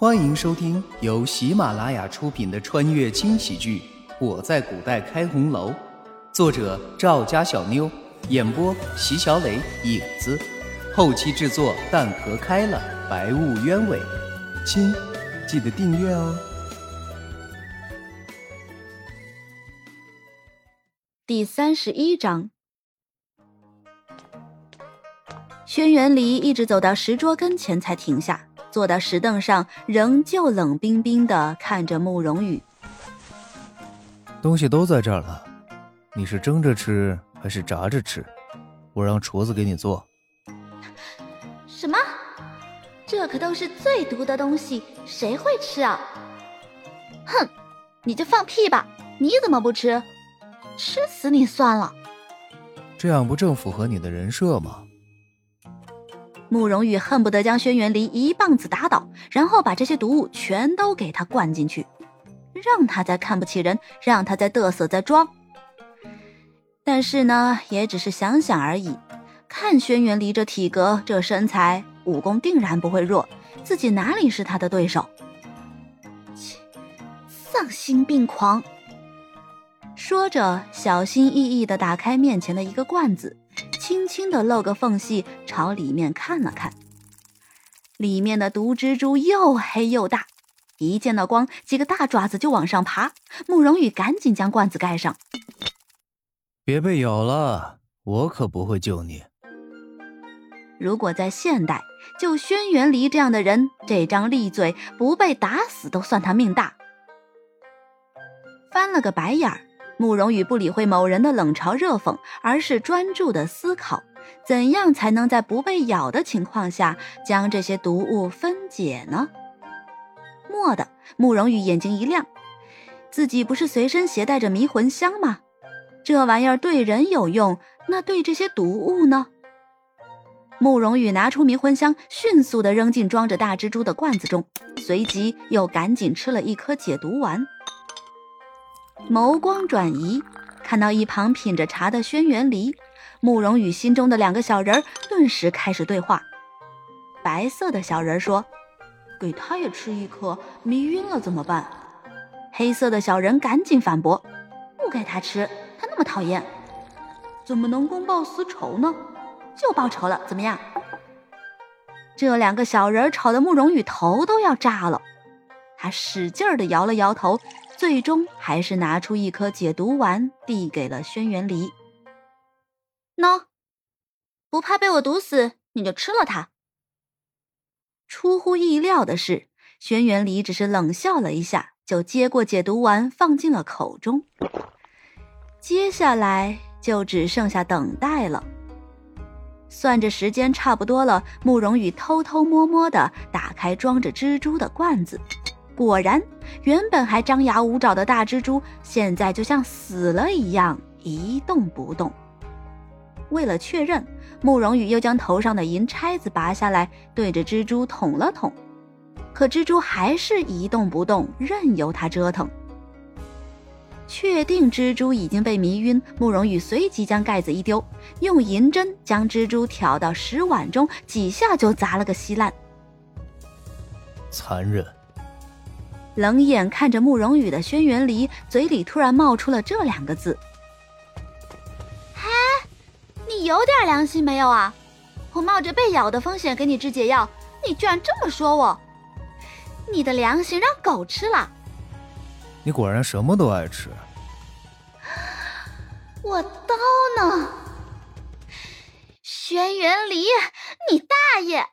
欢迎收听由喜马拉雅出品的穿越轻喜剧《我在古代开红楼》，作者赵家小妞，演播席小磊、影子，后期制作蛋壳开了，白雾鸢尾。亲，记得订阅哦。第三十一章，轩辕离一直走到石桌跟前才停下。坐到石凳上，仍旧冷冰冰的看着慕容羽。东西都在这儿了，你是蒸着吃还是炸着吃？我让厨子给你做。什么？这可都是最毒的东西，谁会吃啊？哼，你就放屁吧！你怎么不吃？吃死你算了。这样不正符合你的人设吗？慕容羽恨不得将轩辕离一棒子打倒，然后把这些毒物全都给他灌进去，让他再看不起人，让他再嘚瑟再装。但是呢，也只是想想而已。看轩辕离这体格、这身材，武功定然不会弱，自己哪里是他的对手？切，丧心病狂！说着，小心翼翼地打开面前的一个罐子。轻轻的露个缝隙，朝里面看了看，里面的毒蜘蛛又黑又大，一见到光，几个大爪子就往上爬。慕容羽赶紧将罐子盖上，别被咬了，我可不会救你。如果在现代，就轩辕离这样的人，这张利嘴不被打死都算他命大。翻了个白眼儿。慕容羽不理会某人的冷嘲热讽，而是专注的思考，怎样才能在不被咬的情况下将这些毒物分解呢？蓦地，慕容羽眼睛一亮，自己不是随身携带着迷魂香吗？这玩意儿对人有用，那对这些毒物呢？慕容羽拿出迷魂香，迅速的扔进装着大蜘蛛的罐子中，随即又赶紧吃了一颗解毒丸。眸光转移，看到一旁品着茶的轩辕离，慕容羽心中的两个小人儿顿时开始对话。白色的小人说：“给他也吃一颗，迷晕了怎么办？”黑色的小人赶紧反驳：“不给他吃，他那么讨厌，怎么能公报私仇呢？就报仇了，怎么样？”这两个小人吵得慕容羽头都要炸了，他使劲儿地摇了摇头。最终还是拿出一颗解毒丸，递给了轩辕离。喏，不怕被我毒死，你就吃了它。出乎意料的是，轩辕离只是冷笑了一下，就接过解毒丸放进了口中。接下来就只剩下等待了。算着时间差不多了，慕容羽偷偷摸摸的打开装着蜘蛛的罐子。果然，原本还张牙舞爪的大蜘蛛，现在就像死了一样一动不动。为了确认，慕容羽又将头上的银钗子拔下来，对着蜘蛛捅了捅，可蜘蛛还是一动不动，任由他折腾。确定蜘蛛已经被迷晕，慕容羽随即将盖子一丢，用银针将蜘蛛挑到石碗中，几下就砸了个稀烂。残忍。冷眼看着慕容羽的轩辕离，嘴里突然冒出了这两个字：“嘿，你有点良心没有啊？我冒着被咬的风险给你制解药，你居然这么说我？你的良心让狗吃了？你果然什么都爱吃。我刀呢？轩辕离，你大爷！”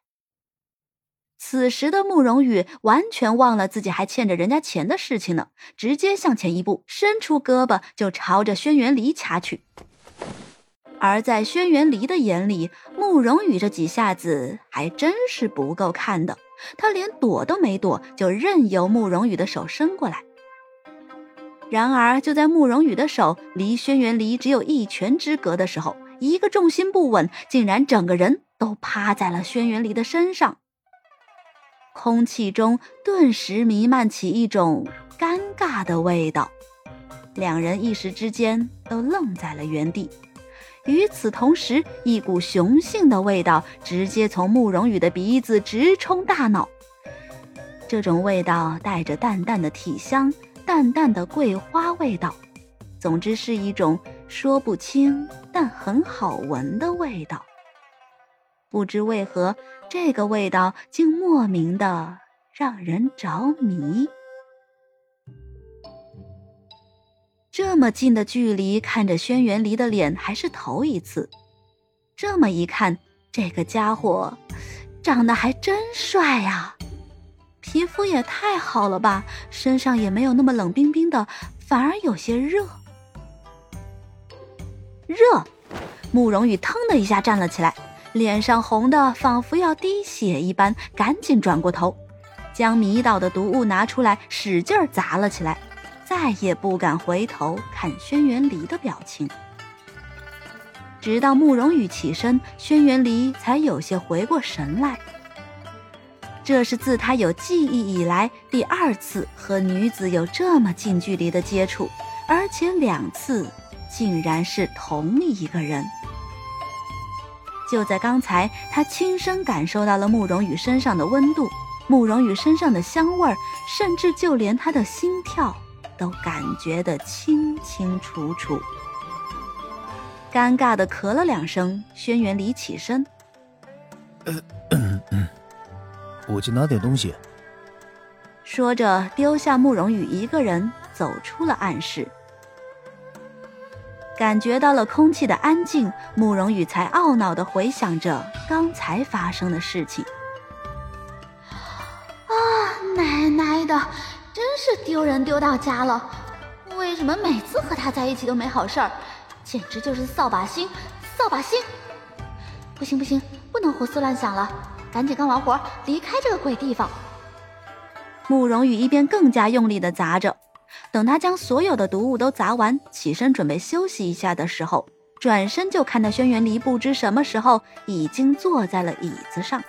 此时的慕容羽完全忘了自己还欠着人家钱的事情呢，直接向前一步，伸出胳膊就朝着轩辕离掐去。而在轩辕离的眼里，慕容羽这几下子还真是不够看的，他连躲都没躲，就任由慕容羽的手伸过来。然而，就在慕容羽的手离轩辕离只有一拳之隔的时候，一个重心不稳，竟然整个人都趴在了轩辕离的身上。空气中顿时弥漫起一种尴尬的味道，两人一时之间都愣在了原地。与此同时，一股雄性的味道直接从慕容羽的鼻子直冲大脑。这种味道带着淡淡的体香，淡淡的桂花味道，总之是一种说不清但很好闻的味道。不知为何，这个味道竟莫名的让人着迷。这么近的距离看着轩辕离的脸，还是头一次。这么一看，这个家伙长得还真帅呀！皮肤也太好了吧，身上也没有那么冷冰冰的，反而有些热。热！慕容羽腾的一下站了起来。脸上红的仿佛要滴血一般，赶紧转过头，将迷倒的毒物拿出来，使劲砸了起来，再也不敢回头看轩辕离的表情。直到慕容羽起身，轩辕离才有些回过神来。这是自他有记忆以来第二次和女子有这么近距离的接触，而且两次竟然是同一个人。就在刚才，他亲身感受到了慕容羽身上的温度，慕容羽身上的香味儿，甚至就连他的心跳都感觉得清清楚楚。尴尬的咳了两声，轩辕离起身，我去拿点东西。说着，丢下慕容羽一个人走出了暗室。感觉到了空气的安静，慕容羽才懊恼地回想着刚才发生的事情。啊，奶奶的，真是丢人丢到家了！为什么每次和他在一起都没好事儿？简直就是扫把星，扫把星！不行不行，不能胡思乱想了，赶紧干完活离开这个鬼地方。慕容羽一边更加用力地砸着。等他将所有的毒物都砸完，起身准备休息一下的时候，转身就看到轩辕离不知什么时候已经坐在了椅子上。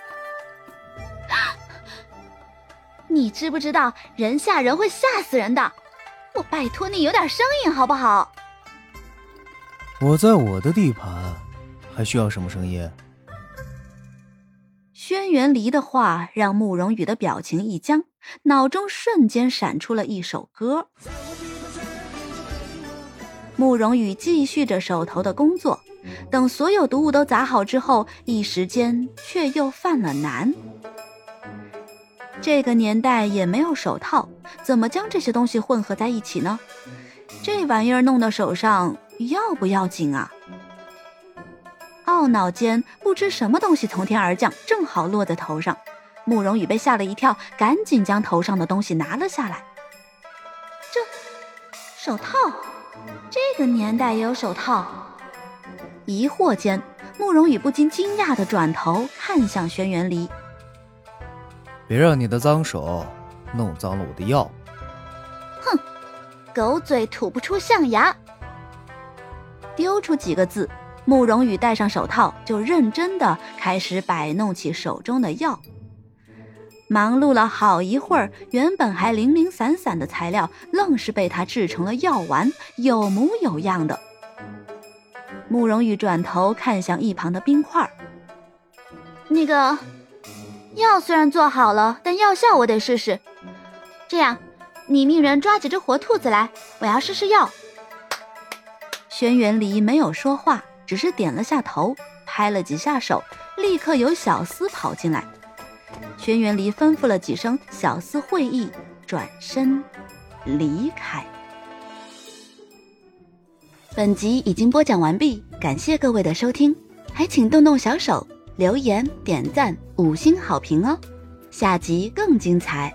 你知不知道人吓人会吓死人的？我拜托你有点声音好不好？我在我的地盘，还需要什么声音？轩辕离的话让慕容羽的表情一僵。脑中瞬间闪出了一首歌。慕容羽继续着手头的工作，等所有毒物都砸好之后，一时间却又犯了难。这个年代也没有手套，怎么将这些东西混合在一起呢？这玩意儿弄到手上要不要紧啊？懊恼间，不知什么东西从天而降，正好落在头上。慕容羽被吓了一跳，赶紧将头上的东西拿了下来。这手套，这个年代也有手套？疑惑间，慕容羽不禁惊讶的转头看向轩辕离：“别让你的脏手弄脏了我的药。”哼，狗嘴吐不出象牙。丢出几个字，慕容羽戴上手套，就认真的开始摆弄起手中的药。忙碌了好一会儿，原本还零零散散的材料，愣是被他制成了药丸，有模有样的。慕容玉转头看向一旁的冰块那个药虽然做好了，但药效我得试试。这样，你命人抓几只活兔子来，我要试试药。轩辕离没有说话，只是点了下头，拍了几下手，立刻有小厮跑进来。轩辕离吩咐了几声，小厮会意，转身离开。本集已经播讲完毕，感谢各位的收听，还请动动小手留言、点赞、五星好评哦！下集更精彩。